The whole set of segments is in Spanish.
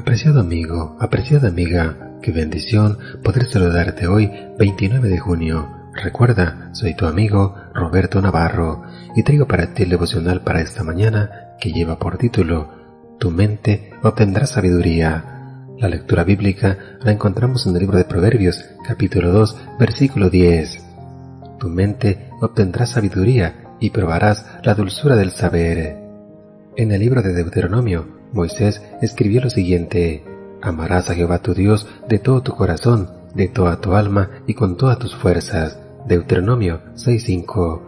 Apreciado amigo, apreciada amiga, qué bendición poder saludarte hoy 29 de junio. Recuerda, soy tu amigo Roberto Navarro y traigo para ti el devocional para esta mañana que lleva por título Tu mente obtendrá sabiduría. La lectura bíblica la encontramos en el libro de Proverbios, capítulo 2, versículo 10. Tu mente obtendrá sabiduría y probarás la dulzura del saber. En el libro de Deuteronomio, Moisés escribió lo siguiente, Amarás a Jehová tu Dios de todo tu corazón, de toda tu alma y con todas tus fuerzas. Deuteronomio 6.5.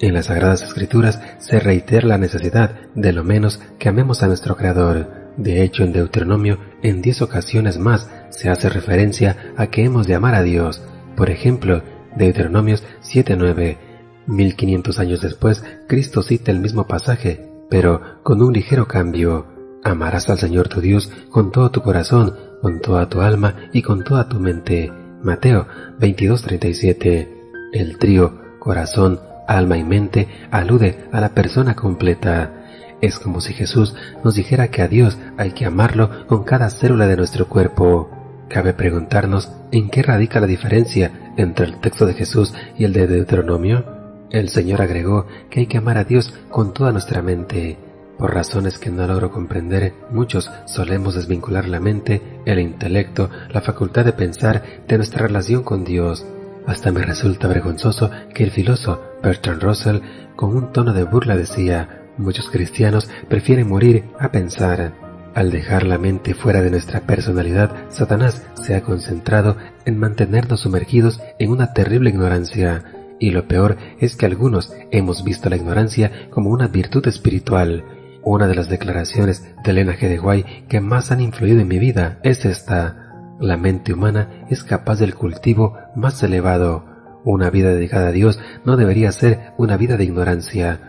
En las Sagradas Escrituras se reitera la necesidad de lo menos que amemos a nuestro Creador. De hecho, en Deuteronomio, en diez ocasiones más, se hace referencia a que hemos de amar a Dios. Por ejemplo, Deuteronomios 7.9. 1500 años después, Cristo cita el mismo pasaje, pero con un ligero cambio. Amarás al Señor tu Dios con todo tu corazón, con toda tu alma y con toda tu mente. Mateo 22:37. El trío corazón, alma y mente alude a la persona completa. Es como si Jesús nos dijera que a Dios hay que amarlo con cada célula de nuestro cuerpo. Cabe preguntarnos en qué radica la diferencia entre el texto de Jesús y el de Deuteronomio. El Señor agregó que hay que amar a Dios con toda nuestra mente. Por razones que no logro comprender, muchos solemos desvincular la mente, el intelecto, la facultad de pensar de nuestra relación con Dios. Hasta me resulta vergonzoso que el filósofo Bertrand Russell, con un tono de burla, decía, muchos cristianos prefieren morir a pensar. Al dejar la mente fuera de nuestra personalidad, Satanás se ha concentrado en mantenernos sumergidos en una terrible ignorancia. Y lo peor es que algunos hemos visto la ignorancia como una virtud espiritual. Una de las declaraciones de Elena G. de Guay que más han influido en mi vida es esta. La mente humana es capaz del cultivo más elevado. Una vida dedicada a Dios no debería ser una vida de ignorancia.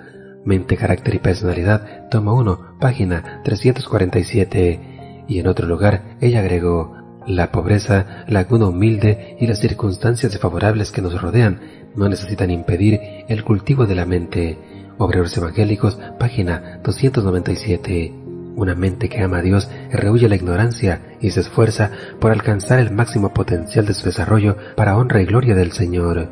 Mente, carácter y personalidad, toma 1, página 347. Y en otro lugar, ella agregó, la pobreza, la cuna humilde y las circunstancias desfavorables que nos rodean no necesitan impedir el cultivo de la mente. Obreros Evangélicos, página 297. Una mente que ama a Dios rehuye la ignorancia y se esfuerza por alcanzar el máximo potencial de su desarrollo para honra y gloria del Señor.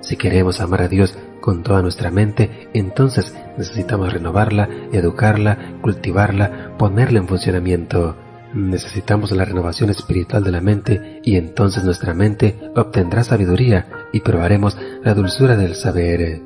Si queremos amar a Dios con toda nuestra mente, entonces necesitamos renovarla, educarla, cultivarla, ponerla en funcionamiento. Necesitamos la renovación espiritual de la mente y entonces nuestra mente obtendrá sabiduría y probaremos la dulzura del saber.